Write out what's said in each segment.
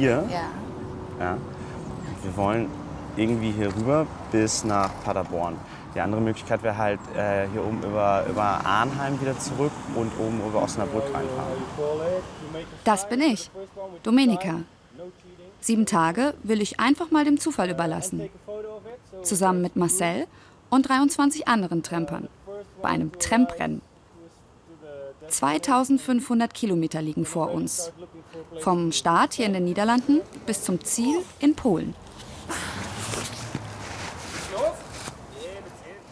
ihr. Ja. Ja. Wir wollen irgendwie hier rüber bis nach Paderborn. Die andere Möglichkeit wäre halt äh, hier oben über, über Arnheim wieder zurück und oben über Osnabrück reinfahren. Das bin ich, Domenica. Sieben Tage will ich einfach mal dem Zufall überlassen. Zusammen mit Marcel und 23 anderen Trampern. Bei einem Tramprennen. 2500 Kilometer liegen vor uns. Vom Start hier in den Niederlanden bis zum Ziel in Polen.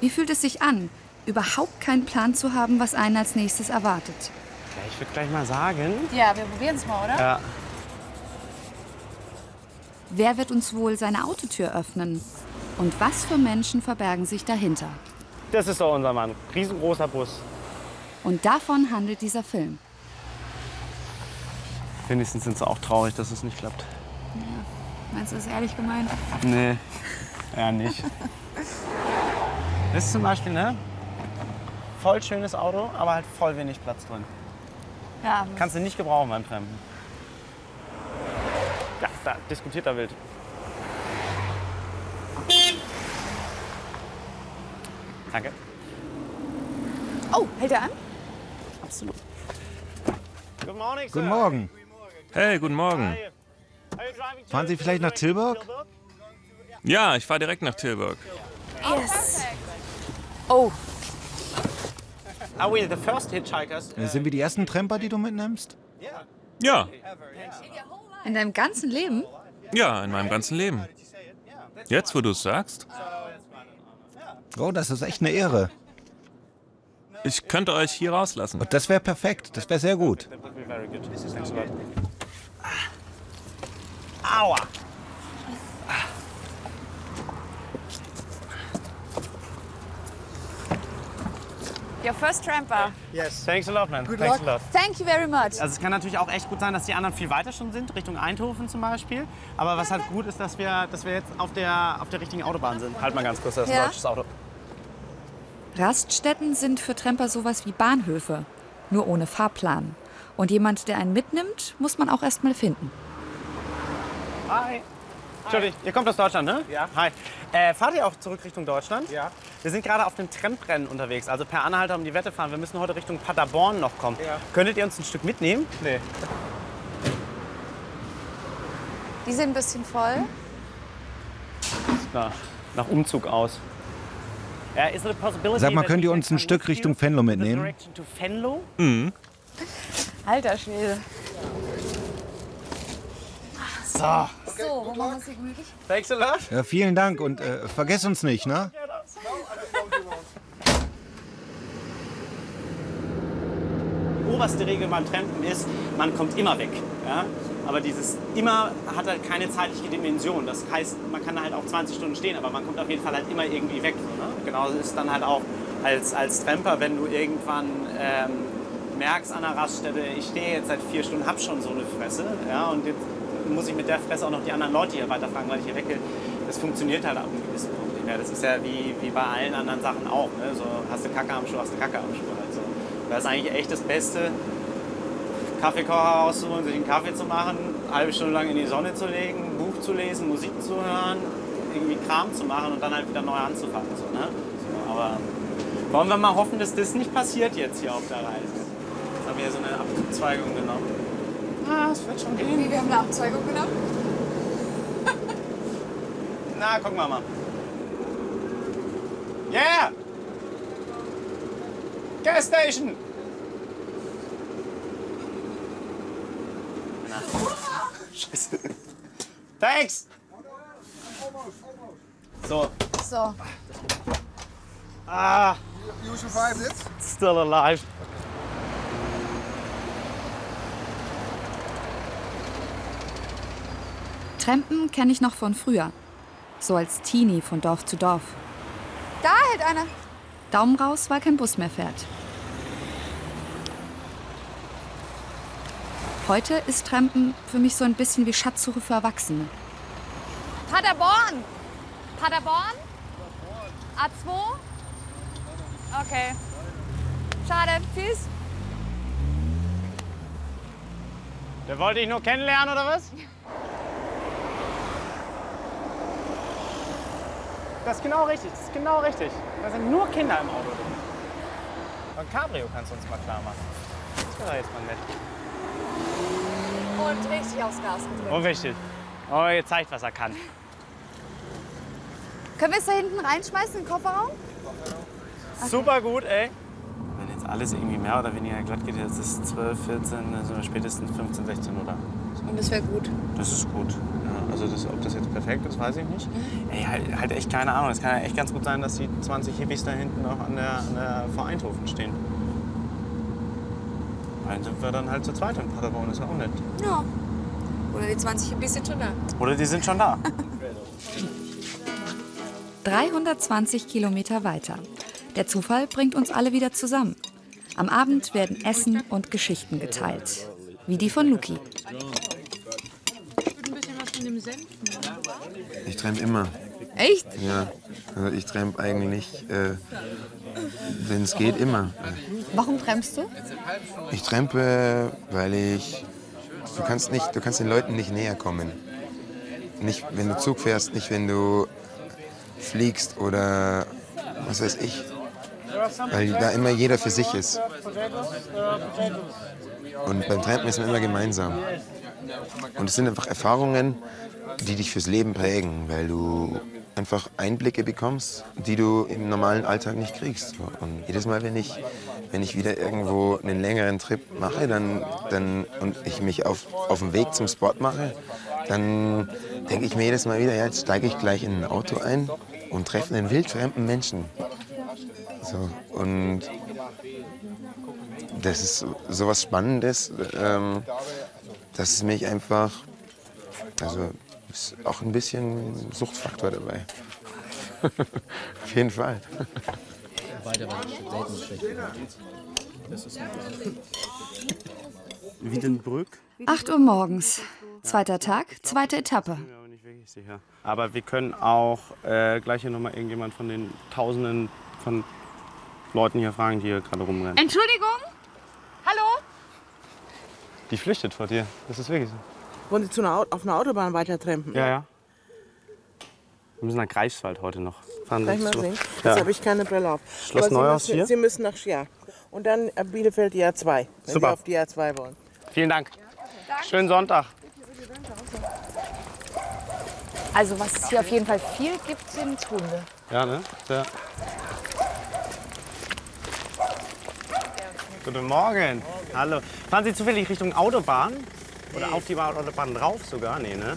Wie fühlt es sich an, überhaupt keinen Plan zu haben, was einen als nächstes erwartet? Ja, ich würde gleich mal sagen. Ja, wir probieren es mal, oder? Ja. Wer wird uns wohl seine Autotür öffnen? Und was für Menschen verbergen sich dahinter? Das ist doch unser Mann. Riesengroßer Bus. Und davon handelt dieser Film. Wenigstens sind sie auch traurig, dass es nicht klappt. Meinst du das ehrlich gemeint? Nee, eher nicht. Das ist zum Beispiel, ne? Voll schönes Auto, aber halt voll wenig Platz drin. Ja. Kannst du nicht gebrauchen beim Trampen. Ja, da diskutiert er wild. Danke. Oh, hält er an? Absolut. Good morning, Guten Morgen. Hey, guten Morgen. Fahren Sie vielleicht nach Tilburg? Ja, ich fahre direkt nach Tilburg. Yes. Oh, Are we the first hitchhikers? Äh, Sind wir die ersten Tramper, die du mitnimmst? Ja, In deinem ganzen Leben? ja, in meinem ganzen Leben. Jetzt, wo du es sagst, Oh, das ist echt eine Ehre. Ich könnte euch hier rauslassen. Und das wäre perfekt. Das wäre sehr gut. Good. Aua! your first tramper. Yes. Thanks a lot, man. Thanks a lot. Thank you very much. Also es kann natürlich auch echt gut sein, dass die anderen viel weiter schon sind, Richtung Eindhoven zum Beispiel. Aber was halt gut ist, dass wir, dass wir jetzt auf der, auf der richtigen Autobahn sind. Halt mal ganz kurz, das ist ein Ja. deutsches Auto. Raststätten sind für Tramper sowas wie Bahnhöfe, nur ohne Fahrplan. Und jemand, der einen mitnimmt, muss man auch erst mal finden. Hi. Entschuldigung, ihr kommt aus Deutschland, ne? Ja. Hi. Äh, fahrt ihr auch zurück Richtung Deutschland? Ja. Wir sind gerade auf dem Tramprennen unterwegs, also per Anhalter um die Wette fahren. Wir müssen heute Richtung Paderborn noch kommen. Ja. Könntet ihr uns ein Stück mitnehmen? Nee. Die sind ein bisschen voll. Nach, nach Umzug aus. Ja, is it a possibility Sag mal, könnt ihr uns ein Stück Richtung the mitnehmen? Venlo? Alter Schwede. So. So, wo machen wir gemütlich? Thanks a lot. Ja, vielen Dank und äh, vergesst uns nicht, ne? oberste Regel beim Trampen ist, man kommt immer weg. Ja? Aber dieses immer hat halt keine zeitliche Dimension. Das heißt, man kann halt auch 20 Stunden stehen, aber man kommt auf jeden Fall halt immer irgendwie weg. Ne? Genauso ist dann halt auch als, als Tramper, wenn du irgendwann ähm, merkst an der Raststätte, ich stehe jetzt seit vier Stunden, hab schon so eine Fresse. Ja? Und jetzt muss ich mit der Fresse auch noch die anderen Leute hier weiterfragen, weil ich hier weg will. Das funktioniert halt ab einem gewissen Punkt nicht mehr. Das ist ja wie, wie bei allen anderen Sachen auch. Ne? So, hast du Kacke am Schuh, hast du Kacke am Schuh. Halt. Das ist eigentlich echt das Beste, Kaffeekocher rauszuholen, sich einen Kaffee zu machen, eine halbe Stunde lang in die Sonne zu legen, ein Buch zu lesen, Musik zu hören, irgendwie Kram zu machen und dann halt wieder neu anzufangen. So, ne? so, aber wollen wir mal hoffen, dass das nicht passiert jetzt hier auf der Reise. Jetzt haben wir hier so eine Abzweigung genommen. Ah, es wird schon gehen. Wie, wir haben eine Abzweigung genommen? Na, gucken wir mal. Yeah! Gas Station! Na. Scheiße. Thanks! So. So. Ah. You survived it? Still alive. Trampen kenne ich noch von früher. So als Teenie von Dorf zu Dorf. Da hält einer. Daumen raus, weil kein Bus mehr fährt. Heute ist Trampen für mich so ein bisschen wie Schatzsuche für Erwachsene. Paderborn! Paderborn? A2? Okay. Schade, tschüss. Der wollte ich nur kennenlernen, oder was? Das ist genau richtig, das ist genau richtig. Da sind nur Kinder im Auto drin. Von Cabrio kannst du uns mal klar machen. Das wäre jetzt mal nett. Und richtig aufs Gas gedrückt. Oh, richtig. Oh, ihr zeigt, was er kann. Können wir es da hinten reinschmeißen in den Kofferraum? Super gut, ey. Wenn jetzt alles irgendwie mehr oder weniger glatt geht, jetzt ist 12, 14, also spätestens 15, 16 Uhr da. Und das wäre gut. Das ist gut. Ja, also das, ob das jetzt perfekt ist, weiß ich nicht. Ey, halt, halt echt keine Ahnung. Es kann ja echt ganz gut sein, dass die 20 Hippies da hinten noch an der, an der vor Eindhoven stehen. Dann sind wir dann halt zu zweit in Paderborn, ist ja auch nett. Ja. Oder die 20 ein bisschen schon da. Oder die sind schon da. 320 Kilometer weiter. Der Zufall bringt uns alle wieder zusammen. Am Abend werden Essen und Geschichten geteilt. Wie die von Luki. Ich träume immer. Echt? Ja. Also ich träume eigentlich, äh, wenn es geht, immer. Warum bremst du? Ich träume, weil ich. Du kannst, nicht, du kannst den Leuten nicht näher kommen. Nicht, wenn du Zug fährst, nicht, wenn du fliegst oder was weiß ich. Weil da immer jeder für sich ist. Und beim Trampen ist man immer gemeinsam. Und es sind einfach Erfahrungen, die dich fürs Leben prägen, weil du einfach Einblicke bekommst, die du im normalen Alltag nicht kriegst. Und jedes Mal, wenn ich, wenn ich wieder irgendwo einen längeren Trip mache dann, dann, und ich mich auf, auf den Weg zum Spot mache, dann denke ich mir jedes Mal wieder, ja, jetzt steige ich gleich in ein Auto ein und treffe einen wildfremden Menschen. So, und das ist so was Spannendes, ähm, dass es mich einfach, also ist auch ein bisschen Suchtfaktor dabei. Auf jeden Fall. Wiedenbrück? 8 Uhr morgens. Zweiter Tag, zweite Etappe. bin mir aber nicht wirklich sicher. Aber wir können auch äh, gleich hier nochmal irgendjemand von den Tausenden von Leuten hier fragen, die hier gerade rumrennen. Entschuldigung? Die flüchtet vor dir. Das ist wirklich so. Wollen Sie zu einer, Au- auf einer Autobahn weiter trampen? Ja, ja. Wir müssen nach Greifswald heute noch. Fahren Kann ich Sie mal sehen? Ja. Jetzt habe ich keine Brille auf. Schloss Aber Sie Neuhaus müssen, hier? Sie müssen nach ja. Und dann äh, Bielefeld die A2, wenn Super. Sie auf die A2 wollen. Vielen Dank. Schönen Sonntag. Also was es hier auf jeden Fall viel gibt, sind Hunde. Ja, ne? Ja. Guten Morgen. Hallo. Fahren Sie zufällig Richtung Autobahn? Oder auf die Autobahn drauf sogar? Nee, ne?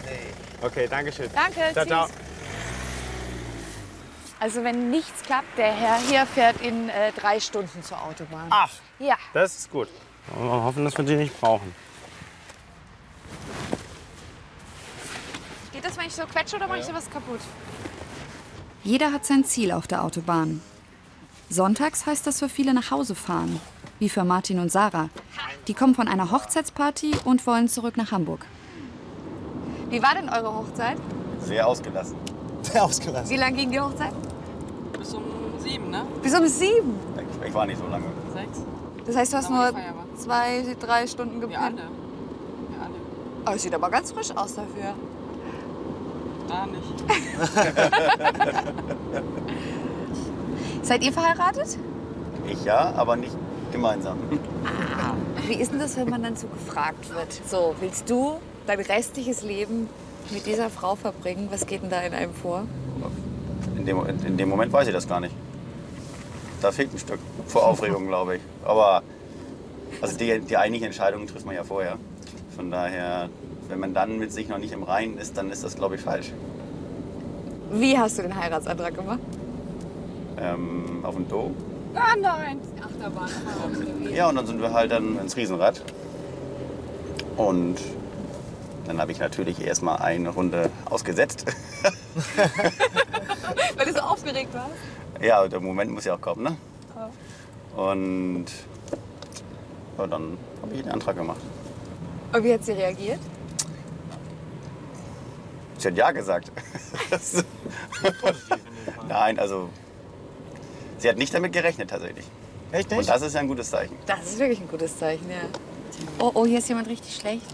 Okay, danke schön. Danke, Ciao, ciao. tschüss. Also wenn nichts klappt, der Herr hier fährt in äh, drei Stunden zur Autobahn. Ach, Ja. das ist gut. Wir hoffen, dass wir die nicht brauchen. Geht das, wenn ich so quetsche oder mache ich sowas kaputt? Jeder hat sein Ziel auf der Autobahn. Sonntags heißt das für viele nach Hause fahren, wie für Martin und Sarah. Die kommen von einer Hochzeitsparty und wollen zurück nach Hamburg. Wie war denn eure Hochzeit? Sehr ausgelassen. Sehr ausgelassen. Wie lang ging die Hochzeit? Bis um sieben, ne? Bis um sieben. Ich, ich war nicht so lange. Sechs? Das heißt, du hast nur zwei, drei Stunden Wir gepennt. alle. Wir alle. Aber es sieht aber ganz frisch aus dafür. Da nicht. Seid ihr verheiratet? Ich ja, aber nicht gemeinsam. Wie ist denn das, wenn man dann so gefragt wird? So, willst du dein restliches Leben mit dieser Frau verbringen? Was geht denn da in einem vor? In dem, in, in dem Moment weiß ich das gar nicht. Da fehlt ein Stück vor Aufregung, glaube ich. Aber also die, die eigentliche Entscheidung trifft man ja vorher. Von daher, wenn man dann mit sich noch nicht im Reinen ist, dann ist das, glaube ich, falsch. Wie hast du den Heiratsantrag gemacht? Ähm, auf dem Do. Ah nein, Achterbahn. Ja, und dann sind wir halt dann ins Riesenrad. Und dann habe ich natürlich erstmal eine Runde ausgesetzt. Weil du so aufgeregt warst. Ja, der Moment muss ja auch kommen, ne? Und ja, dann habe ich den Antrag gemacht. Und wie hat sie reagiert? Sie hat ja gesagt. Nein, also Sie hat nicht damit gerechnet tatsächlich. Echt nicht? Und das ist ja ein gutes Zeichen. Das ist wirklich ein gutes Zeichen, ja. Oh, oh, hier ist jemand richtig schlecht.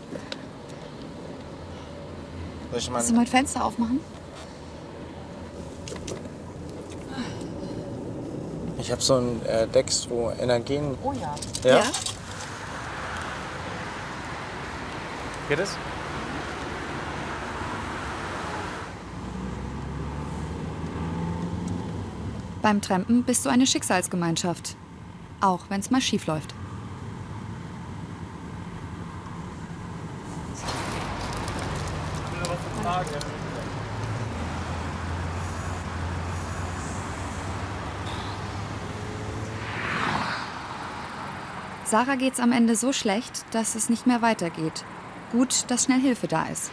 Soll ich mal... Willst du mal das Fenster aufmachen? Ich habe so ein äh, Dex, wo Energien... Oh ja. Ja? ja? Geht es? Beim Trampen bist du eine Schicksalsgemeinschaft. Auch wenn es mal schief läuft. Sarah geht's am Ende so schlecht, dass es nicht mehr weitergeht. Gut, dass schnell Hilfe da ist.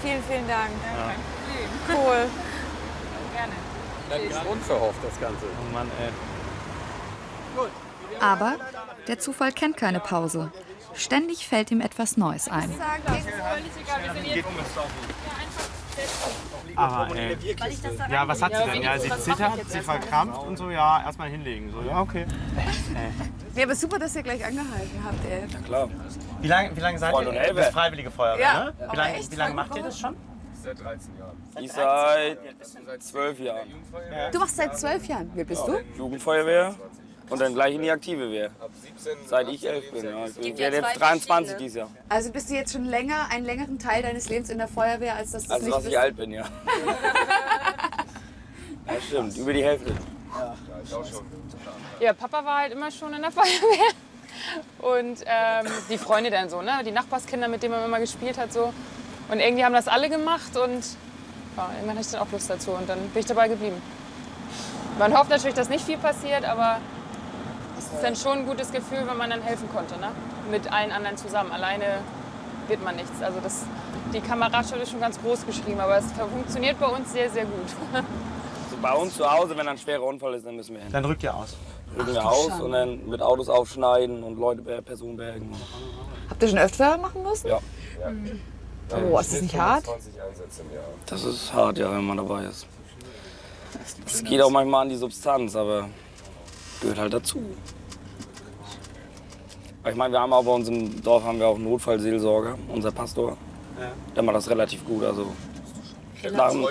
Vielen, vielen Dank. Cool. Dann unverhofft das Ganze. Oh Mann, ey. Aber der Zufall kennt keine Pause. Ständig fällt ihm etwas Neues ein. Aber, ey. Ja, was hat sie denn? Ja, sie zittert, sie verkrampft und so, ja, erstmal hinlegen. So, ja, okay. Ja, aber super, dass ihr gleich angehalten habt, ey. Klar. Wie lange, wie lange seid ihr? und Du bist Elbe. Freiwillige Feuerwehr, Ja. ne? Wie lange, wie lange macht ihr das schon? Seit 13 Jahren. Ich seit, seit 12 Jahren. Du machst seit zwölf Jahren. Wie bist du? Jugendfeuerwehr und dann gleich in die aktive Wehr. Seit ich 11 bin. Ja. Ich werde jetzt 23 dieses Jahr. Also bist du jetzt schon länger, einen längeren Teil deines Lebens in der Feuerwehr, als dass du Also bist? ich alt bin, ja. Ja, stimmt. Über die Hälfte. Ja, Papa war halt immer schon in der Feuerwehr. Und ähm, die Freunde dann so, ne? Die Nachbarskinder, mit denen man immer gespielt hat, so. Und irgendwie haben das alle gemacht und ja, irgendwann hatte ich dann auch Lust dazu und dann bin ich dabei geblieben. Man hofft natürlich, dass nicht viel passiert, aber es ist dann schon ein gutes Gefühl, wenn man dann helfen konnte, ne? Mit allen anderen zusammen. Alleine wird man nichts. Also das, die Kameradschaft ist schon ganz groß geschrieben, aber es funktioniert bei uns sehr, sehr gut. Also bei uns zu Hause, wenn ein schwerer Unfall ist, dann müssen wir hin. Dann rückt ihr aus. Rücken wir aus und dann mit Autos aufschneiden und Leute, Personen bergen. Habt ihr schon öfter machen müssen? Ja. Oh, ist das nicht hart? Das ist hart, ja, wenn man dabei ist. Es geht auch manchmal an die Substanz, aber gehört halt dazu. Ich meine, wir haben auch bei uns im Dorf haben wir auch einen Notfallseelsorger, unser Pastor. Der macht das relativ gut. Also nach dem,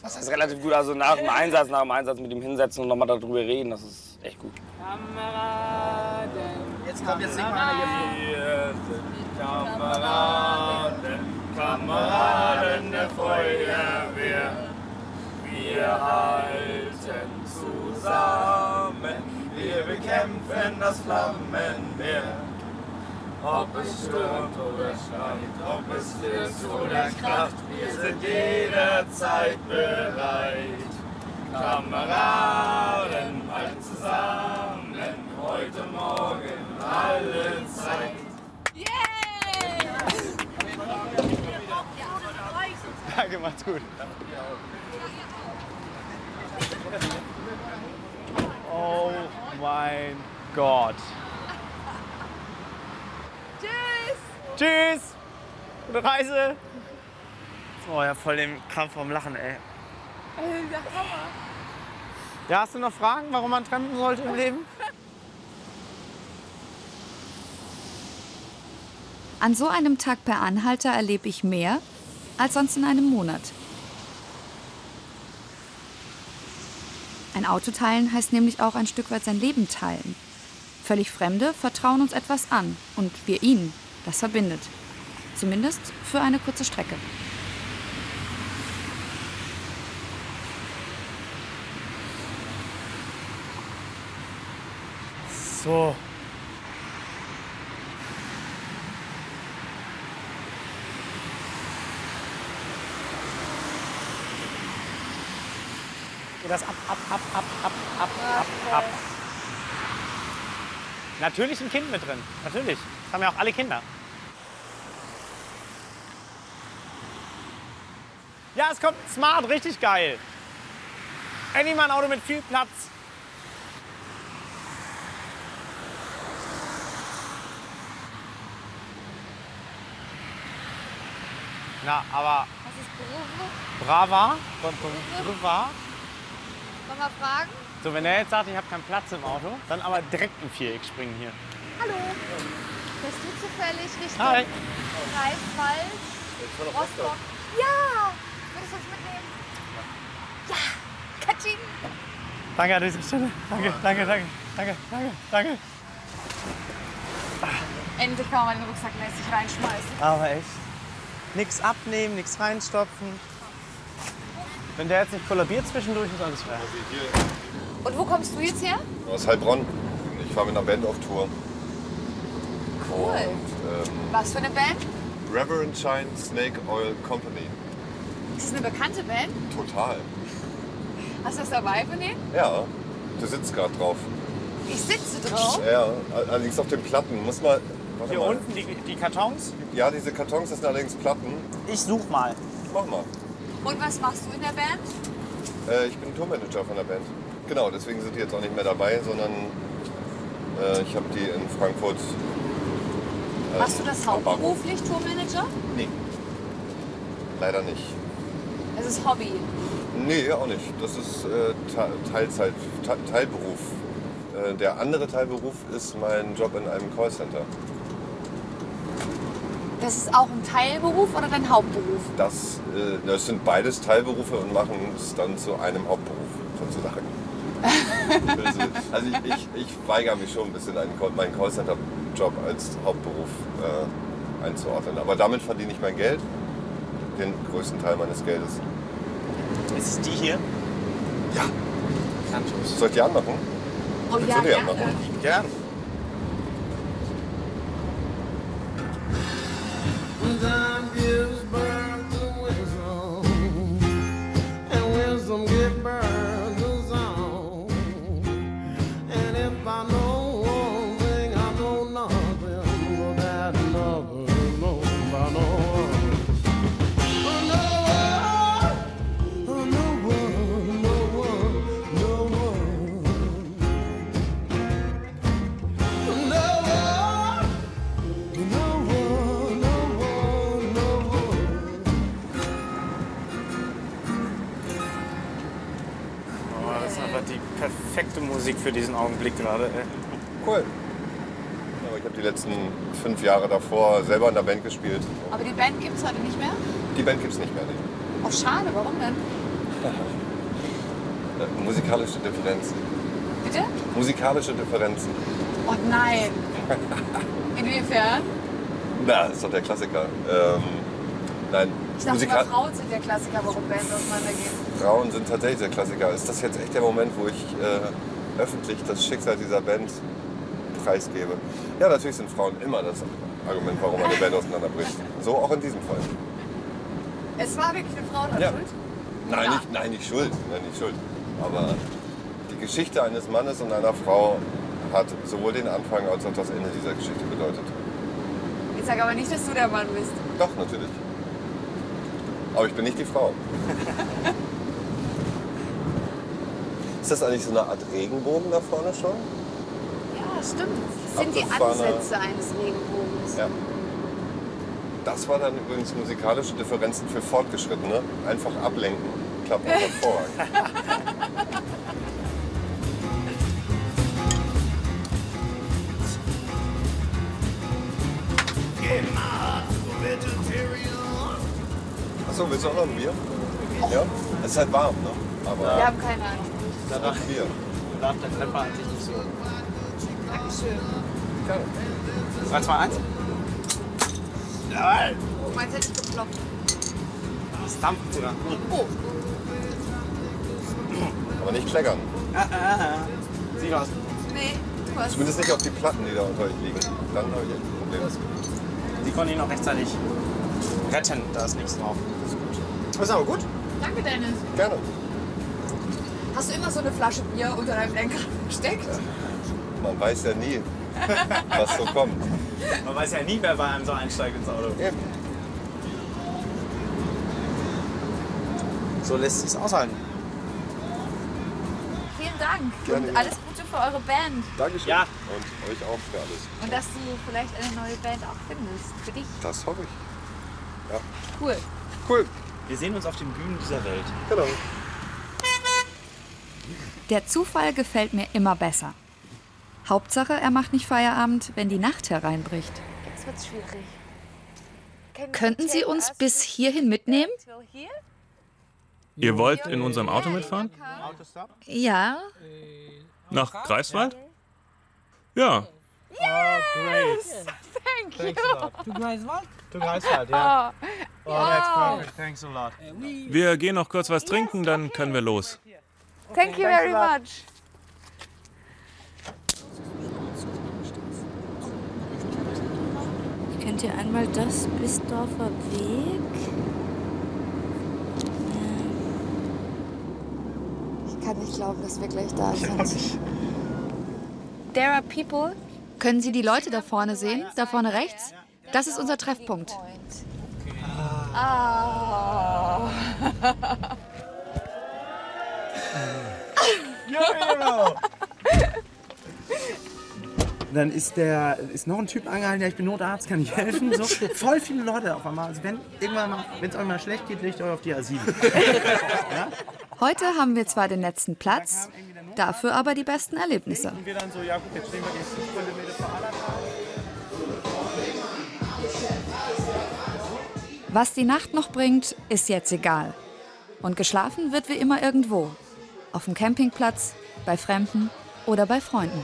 was heißt relativ gut? Also nach dem Einsatz, nach dem Einsatz mit ihm hinsetzen und nochmal darüber reden, das ist echt gut. Kameraden. Jetzt kommt jetzt nicht mal. Kameraden, Kameraden der Feuerwehr. Wir halten zusammen, wir bekämpfen das Flammenmeer. Ob es stürmt oder schneit, ob es ist oder kracht, wir sind jederzeit bereit. Kameraden, halten zusammen, heute Morgen, alle Zeit. Danke, macht's gut. Oh mein Gott. Tschüss! Tschüss! Gute Reise! Oh ja, voll den Krampf vom Lachen, ey. Ja, hast du noch Fragen, warum man trampen sollte im Leben? An so einem Tag per Anhalter erlebe ich mehr als sonst in einem Monat. Ein Auto teilen heißt nämlich auch ein Stück weit sein Leben teilen. Völlig Fremde vertrauen uns etwas an und wir ihnen. Das verbindet. Zumindest für eine kurze Strecke. So. Geht das ab, ab, ab, ab, ab, ab, ab, ab. Natürlich ein Kind mit drin. Natürlich. Das haben ja auch alle Kinder. Ja, es kommt smart, richtig geil. Endlich mal ein Auto mit viel Platz. Na, aber Was ist? Brava, von Brava. Wir fragen? So, wenn er jetzt sagt, ich habe keinen Platz im Auto, dann aber direkt ein Viereck springen hier. Hallo. Bist du zufällig Richtung Hi. Greifswald, Rostock? Ja! Würdest du uns mitnehmen? Ja! ausgestiegen? Danke an dieser Stelle. Danke, danke, danke, danke, danke, danke. Endlich kann man den Rucksack lässig reinschmeißen. Aber echt. Nichts abnehmen, nichts reinstopfen. Wenn der jetzt nicht kollabiert zwischendurch, ist alles fair. Und wo kommst du jetzt her? Aus Heilbronn. Ich fahre mit einer Band auf Tour. Cool. Und, ähm, Was für eine Band? Reverend Shine Snake Oil Company. Ist das eine bekannte Band? Total. Hast du das dabei von denen? Ja, du sitzt gerade drauf. Ich sitze drauf. Ja, allerdings auf den Platten. Muss mal. Warte Hier mal. unten die, die Kartons. Ja, diese Kartons das sind allerdings Platten. Ich such mal. Mach mal. Und was machst du in der Band? Äh, ich bin Tourmanager von der Band. Genau, deswegen sind die jetzt auch nicht mehr dabei, sondern äh, ich habe die in Frankfurt. ähm, Machst du das hauptberuflich, Tourmanager? Nee. Leider nicht. Es ist Hobby. Nee, auch nicht. Das ist äh, Te- Teilzeit, Te Teilberuf. Äh, der andere Teilberuf ist mein Job in einem Callcenter. Das ist auch ein Teilberuf oder dein Hauptberuf? Das, äh, das sind beides Teilberufe und machen es dann zu einem Hauptberuf sozusagen. also also ich, ich, ich weigere mich schon ein bisschen, einen, Call- meinen Callcenter-Job als Hauptberuf äh, einzuordnen. Aber damit verdiene ich mein Geld, den größten Teil meines Geldes. Ist es die hier? Ja. Soll ich die anmachen? Oh Willst ja, du die gerne. anmachen? Gern. Perfekte Musik für diesen Augenblick gerade. ey. Cool. Aber ich habe die letzten fünf Jahre davor selber in der Band gespielt. Aber die Band gibt es heute nicht mehr? Die Band gibt es nicht mehr. Nee. Oh, schade. Warum denn? Äh, Musikalische Differenzen. Bitte? Musikalische Differenzen. Oh nein. Inwiefern? Na, ist doch der Klassiker. Ähm, nein, Ich dachte, Musika- immer Frauen sind der Klassiker, warum Bands auseinandergehen. Frauen sind tatsächlich der Klassiker. Ist das jetzt echt der Moment, wo ich äh, öffentlich das Schicksal dieser Band preisgebe? Ja, natürlich sind Frauen immer das Argument, warum eine Band auseinanderbricht. So auch in diesem Fall. Es war wirklich eine Frau Ja. schuld? Nein, Ja. nicht, nein, nicht schuld. Nein, nicht schuld. Aber die Geschichte eines Mannes und einer Frau hat sowohl den Anfang als auch das Ende dieser Geschichte bedeutet. Ich sag aber nicht, dass du der Mann bist. Doch, natürlich. Aber ich bin nicht die Frau. Ist das eigentlich so eine Art Regenbogen da vorne schon? Ja, stimmt. Das sind die Abgefahrene- Ansätze eines Regenbogens. Ja. Das war dann übrigens musikalische Differenzen für Fortgeschrittene. Einfach ablenken. Klappt auch hervorragend. Achso, willst du auch noch ein Bier? Ja? Es ist halt warm, ne? Aber Wir haben keine Ahnung. Da noch darf der Treffer an sich nicht so. Dankeschön. 3, 2, 1. Jawohl. Oh, meins hätte ich geploppt. Das dampft sogar. Oh, Aber nicht kleckern. Ah, ah, ah. Sieht aus. nee. Du hast Zumindest nicht auf die Platten, die da unter euch liegen. Dann habe ich echt ein Problem. Die konnten ihn auch rechtzeitig retten. Da ist nichts drauf. Das ist gut. Das ist aber gut. Danke, Dennis. Gerne. Hast du immer so eine Flasche Bier unter deinem Lenker versteckt? Man weiß ja nie, was so kommt. Man weiß ja nie, wer bei einem so einsteigt ins Auto. So lässt sich's aushalten. Vielen Dank. Gerne. Und alles Gute für eure Band. Dankeschön. Ja. Und euch auch für alles. Und dass du vielleicht eine neue Band auch findest. Für dich. Das hoffe ich. Ja. Cool. Cool. Wir sehen uns auf den Bühnen dieser Welt. Genau. Der Zufall gefällt mir immer besser. Hauptsache, er macht nicht Feierabend, wenn die Nacht hereinbricht. Jetzt wird's schwierig. Könnten Sie uns bis hierhin mitnehmen? Ihr wollt in unserem Auto mitfahren? Ja. Nach Greifswald? Ja. Oh, great. Thank you. To Greifswald? To Greifswald, ja. Oh, that's Wow. perfect. Thanks a lot. Wir gehen noch kurz was trinken, dann können wir los. Thank you very much. Kennt ihr einmal das Bisdorfer Weg? Ich kann nicht glauben, dass wir gleich da sind. There are people. Können Sie die Leute da vorne sehen? Da vorne rechts? Das ist unser Treffpunkt. Ah. Dann ist der ist noch ein Typ angehalten, ja, ich bin Notarzt, kann ich helfen. So, voll viele Leute auf einmal. Also wenn irgendwann mal, wenn es euch mal schlecht geht, legt euch auf die A7. Heute haben wir zwar den letzten Platz, dafür aber die besten Erlebnisse. Und wir dann so, ja gut, jetzt stehen wir jetzt fünf Kilometer vor Allertal. Was die Nacht noch bringt, ist jetzt egal. Und geschlafen wird wie immer irgendwo. Auf dem Campingplatz, bei Fremden oder bei Freunden.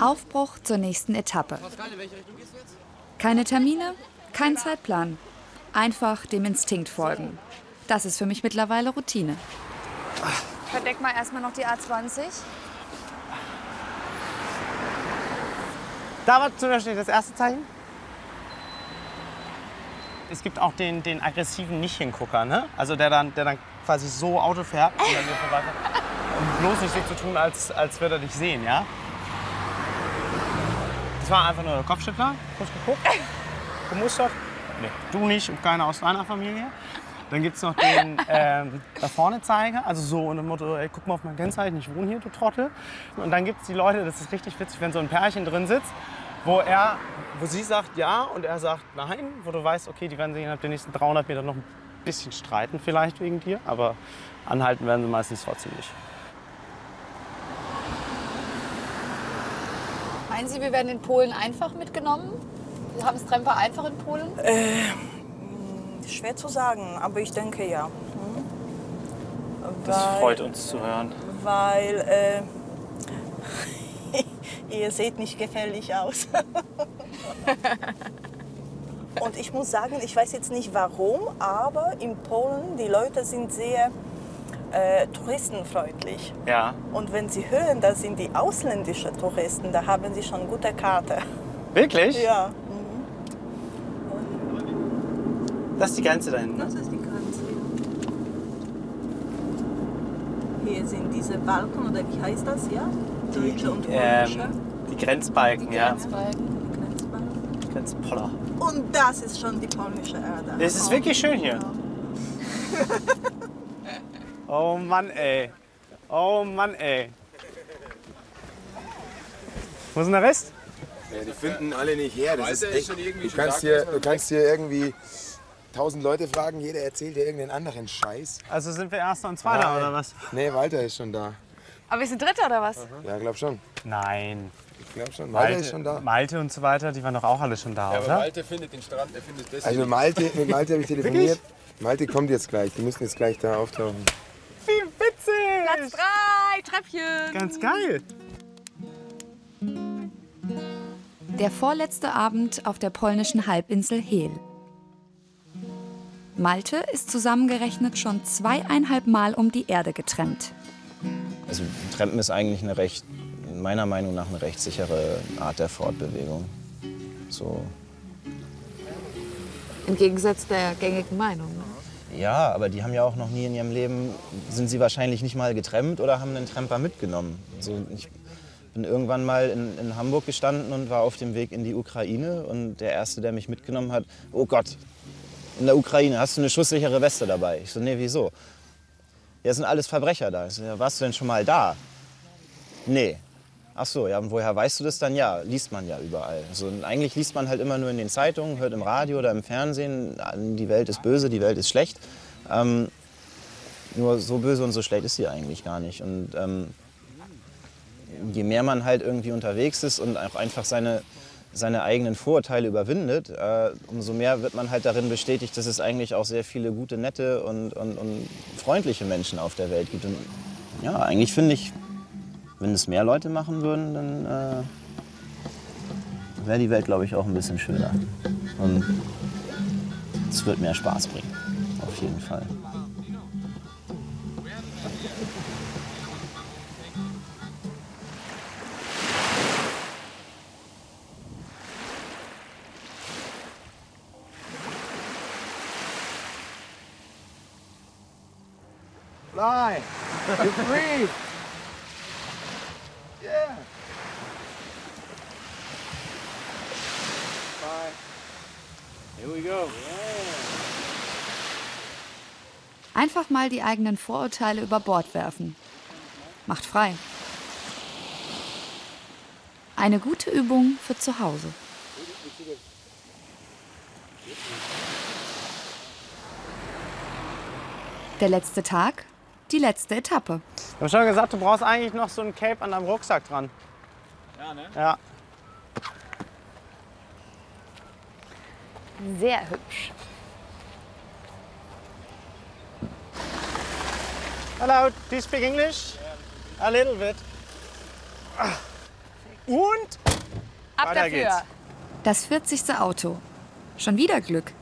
Aufbruch zur nächsten Etappe. Keine Termine, kein Zeitplan. Einfach dem Instinkt folgen. Das ist für mich mittlerweile Routine. Verdeck mal erstmal noch die A20. Da war zum Beispiel das erste Zeichen. Es gibt auch den, den aggressiven Nicht-Hingucker, ne? Also der dann, der dann quasi so Auto fährt und dann. Um bloß nicht so zu tun, als, als würde er dich sehen, ja? Das war einfach nur der Kopfschüttler, kurz geguckt, gemustert. Nee, du nicht und keiner aus deiner Familie. Dann gibt es noch den ähm, da vorne Zeiger, also so unter dem Motto, ey, guck mal auf mein Kennzeichen, ich wohne hier, du Trottel. Und dann gibt es die Leute, das ist richtig witzig, wenn so ein Pärchen drin sitzt, wo er, wo sie sagt ja und er sagt nein, wo du weißt, okay, die werden sich innerhalb der nächsten 300 Meter noch ein bisschen streiten vielleicht wegen dir, aber anhalten werden sie meistens trotzdem nicht. Meinen Sie, wir werden in Polen einfach mitgenommen? Haben es Tremper einfach in Polen? Äh, schwer zu sagen, aber ich denke ja. Hm? Das Weil- freut uns zu hören. Weil äh, ihr seht nicht gefährlich aus. Und ich muss sagen, ich weiß jetzt nicht warum, aber in Polen die Leute sind sehr äh, touristenfreundlich. Ja. Und wenn sie hören, das sind die ausländischen Touristen, da haben sie schon gute Karte. Wirklich? Ja. Das ist die Grenze da hinten. Das ist die Grenze. Hier sind diese Balken, oder wie heißt das, ja? Deutsche und polnische. Ähm, die Grenzbalken, ja. Grenzbalken, Grenzbalken. Grenzpoller. Und das ist schon die polnische Erde. Es ist wirklich schön hier. Oh Mann, ey. Oh Mann, ey. Wo ist denn der Rest? Ja, die finden alle nicht her. Das ist echt, schon irgendwie du, schon kannst hier, du kannst hier irgendwie tausend Leute fragen, jeder erzählt dir irgendeinen anderen Scheiß. Also sind wir Erster und Zweiter, Nein. oder was? Nee, Walter ist schon da. Aber wir sind Dritter oder was? Ja, glaub schon. Nein. Ich glaub schon. Walter ist schon da. Malte und so weiter, die waren doch auch alle schon da, Ja, aber oder? Malte findet den Strand, er findet das Also mit Malte, mit Malte habe ich telefoniert. Malte kommt jetzt gleich. Die müssen jetzt gleich da auftauchen. Wie witzig! Platz drei, Treppchen. Ganz geil. Der vorletzte Abend auf der polnischen Halbinsel Hel. Malte ist zusammengerechnet schon zweieinhalb Mal um die Erde getrennt. Also Trampen ist eigentlich eine recht, meiner Meinung nach eine recht sichere Art der Fortbewegung. So, Im Gegensatz der gängigen Meinung. Ne? ja, aber die haben ja auch noch nie in ihrem Leben, sind sie wahrscheinlich nicht mal getrennt oder haben einen Tramper mitgenommen. So, ich bin irgendwann mal in, in Hamburg gestanden und war auf dem Weg in die Ukraine und der Erste, der mich mitgenommen hat, oh Gott, in der Ukraine, hast du eine schusssichere Weste dabei? Ich so, nee, wieso? Ja, sind alles Verbrecher da. Ich so, ja, warst du denn schon mal da? Nee. Ach so, ja, und woher weißt du das dann? Ja, liest man ja überall. Also, eigentlich liest man halt immer nur in den Zeitungen, hört im Radio oder im Fernsehen, die Welt ist böse, die Welt ist schlecht. Ähm, nur so böse und so schlecht ist sie eigentlich gar nicht. Und ähm, je mehr man halt irgendwie unterwegs ist und auch einfach seine, seine eigenen Vorurteile überwindet, äh, umso mehr wird man halt darin bestätigt, dass es eigentlich auch sehr viele gute, nette und, und, und freundliche Menschen auf der Welt gibt. Und ja, eigentlich finde ich, wenn es mehr Leute machen würden, dann äh, wäre die Welt, glaube ich, auch ein bisschen schöner. Und es wird mehr Spaß bringen, auf jeden Fall. Fly. You're free. Yeah. Bye. Here we go. Einfach mal die eigenen Vorurteile über Bord werfen. Macht frei. Eine gute Übung für zu Hause. Der letzte Tag, die letzte Etappe. Ich habe schon gesagt, du brauchst eigentlich noch so ein Cape an deinem Rucksack dran. Ja, ne? Ja. Sehr hübsch. Hello, do you speak English? A little bit. Und? Ab Weiter dafür. geht's. Das 40. Auto. Schon wieder Glück.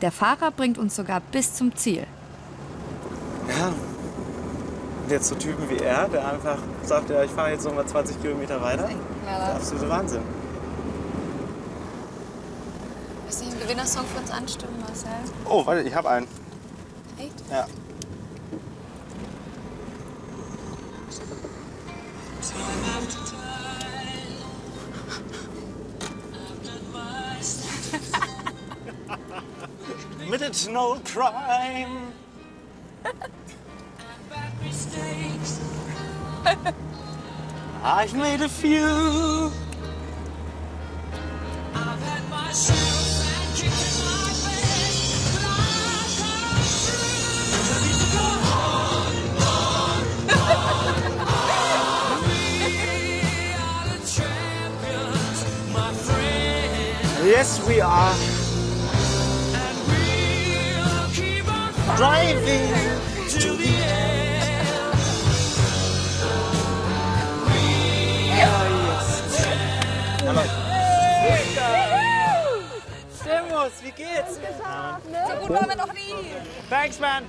Der Fahrer bringt uns sogar bis zum Ziel. Ja. Und jetzt so Typen wie er, der einfach sagt, ja, ich fahre jetzt noch mal 20 Kilometer weiter. Der absolute Wahnsinn. Willst du einen Gewinnersong für uns anstimmen, Marcel? Oh, warte, ich habe einen. Echt? Ja. Committed no crime. I've made a few. Yes, we are. Driving Servus, wie geht's? So gut waren wir noch nie. Thanks, man.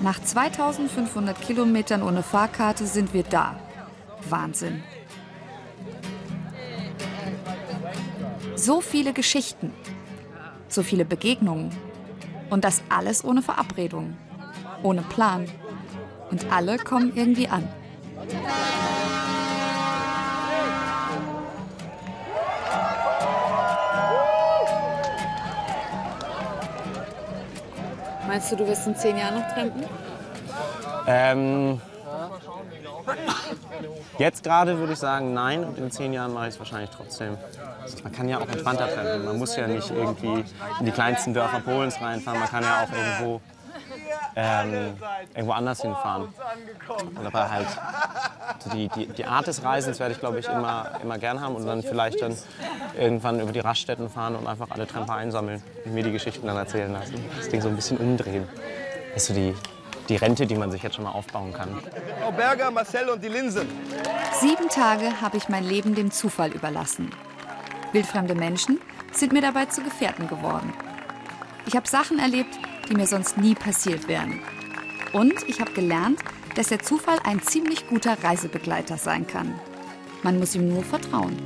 Nach 2500 Kilometern ohne Fahrkarte sind wir da. Wahnsinn. So viele Geschichten, so viele Begegnungen. Und das alles ohne Verabredung, ohne Plan. Und alle kommen irgendwie an. Meinst du, du wirst in zehn Jahren noch trampen? Ähm, jetzt gerade würde ich sagen nein und in zehn Jahren mache ich es wahrscheinlich trotzdem. Man kann ja auch entspannter treffen. Man muss ja nicht irgendwie in die kleinsten Dörfer Polens reinfahren. Man kann ja auch irgendwo, ähm, irgendwo anders hinfahren. Und aber halt so die, die, die Art des Reisens werde ich, glaube ich, immer, immer gern haben und dann vielleicht dann irgendwann über die Raststätten fahren und einfach alle Tramper einsammeln und mir die Geschichten dann erzählen lassen. Das Ding so ein bisschen umdrehen. Das ist so die, die Rente, die man sich jetzt schon mal aufbauen kann. Frau Berger, Marcel und die Linsen. Sieben Tage habe ich mein Leben dem Zufall überlassen. Wildfremde Menschen sind mir dabei zu Gefährten geworden. Ich habe Sachen erlebt, die mir sonst nie passiert wären. Und ich habe gelernt, dass der Zufall ein ziemlich guter Reisebegleiter sein kann. Man muss ihm nur vertrauen.